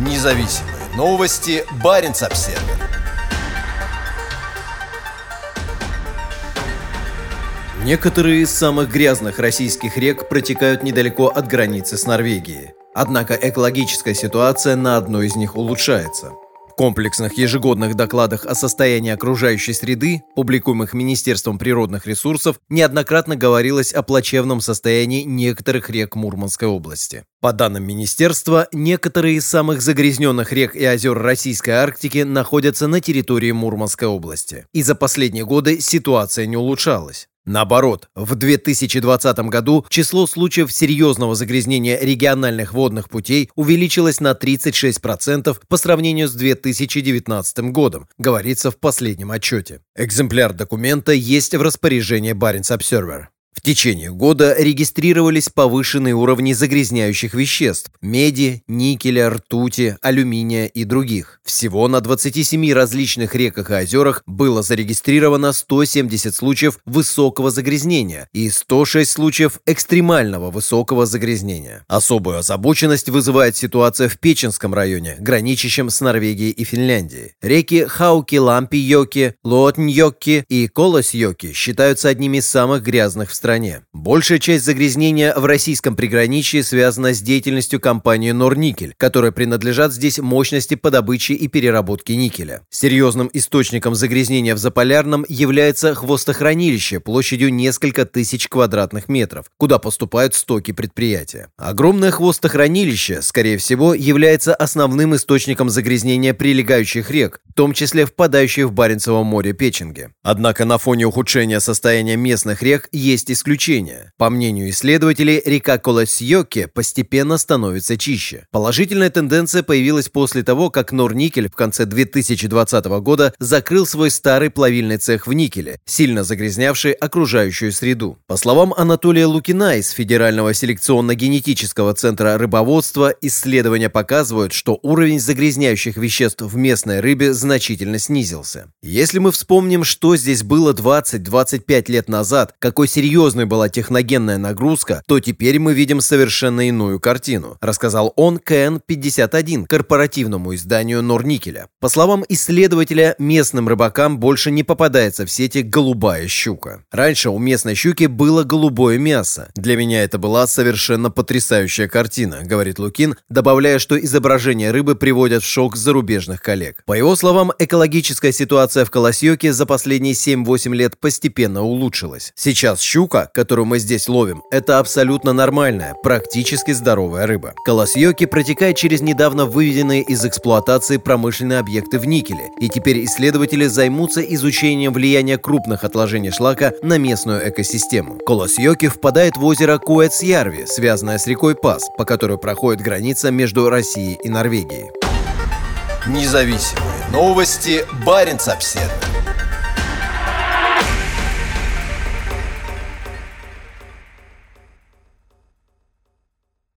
Независимые новости. Барин обсерва Некоторые из самых грязных российских рек протекают недалеко от границы с Норвегией. Однако экологическая ситуация на одной из них улучшается комплексных ежегодных докладах о состоянии окружающей среды, публикуемых Министерством природных ресурсов, неоднократно говорилось о плачевном состоянии некоторых рек Мурманской области. По данным министерства, некоторые из самых загрязненных рек и озер Российской Арктики находятся на территории Мурманской области. И за последние годы ситуация не улучшалась. Наоборот, в 2020 году число случаев серьезного загрязнения региональных водных путей увеличилось на 36% по сравнению с 2019 годом, говорится в последнем отчете. Экземпляр документа есть в распоряжении Баренц Observer. В течение года регистрировались повышенные уровни загрязняющих веществ – меди, никеля, ртути, алюминия и других. Всего на 27 различных реках и озерах было зарегистрировано 170 случаев высокого загрязнения и 106 случаев экстремального высокого загрязнения. Особую озабоченность вызывает ситуация в Печенском районе, граничащем с Норвегией и Финляндией. Реки Хауки-Лампи-Йоки, Лоотньоки и Колос-Йоки считаются одними из самых грязных в стране. Большая часть загрязнения в российском приграничье связана с деятельностью компании Норникель, которой принадлежат здесь мощности по добыче и переработке никеля. Серьезным источником загрязнения в Заполярном является хвостохранилище площадью несколько тысяч квадратных метров, куда поступают стоки предприятия. Огромное хвостохранилище, скорее всего, является основным источником загрязнения прилегающих рек, в том числе впадающих в Баренцево море Печенги. Однако на фоне ухудшения состояния местных рек есть есть исключения. По мнению исследователей, река Колосьёке постепенно становится чище. Положительная тенденция появилась после того, как Норникель в конце 2020 года закрыл свой старый плавильный цех в никеле, сильно загрязнявший окружающую среду. По словам Анатолия Лукина из Федерального селекционно-генетического центра рыбоводства, исследования показывают, что уровень загрязняющих веществ в местной рыбе значительно снизился. Если мы вспомним, что здесь было 20-25 лет назад, какой серьезный серьезной была техногенная нагрузка, то теперь мы видим совершенно иную картину, рассказал он КН-51, корпоративному изданию Норникеля. По словам исследователя, местным рыбакам больше не попадается в сети голубая щука. Раньше у местной щуки было голубое мясо. Для меня это была совершенно потрясающая картина, говорит Лукин, добавляя, что изображения рыбы приводят в шок зарубежных коллег. По его словам, экологическая ситуация в Колосьёке за последние 7-8 лет постепенно улучшилась. Сейчас щука Щука, которую мы здесь ловим, это абсолютно нормальная, практически здоровая рыба. Колосьёки протекает через недавно выведенные из эксплуатации промышленные объекты в никеле, и теперь исследователи займутся изучением влияния крупных отложений шлака на местную экосистему. Колосьёки впадает в озеро Куэцьярви, связанное с рекой Пас, по которой проходит граница между Россией и Норвегией. Независимые новости. Барин обседный.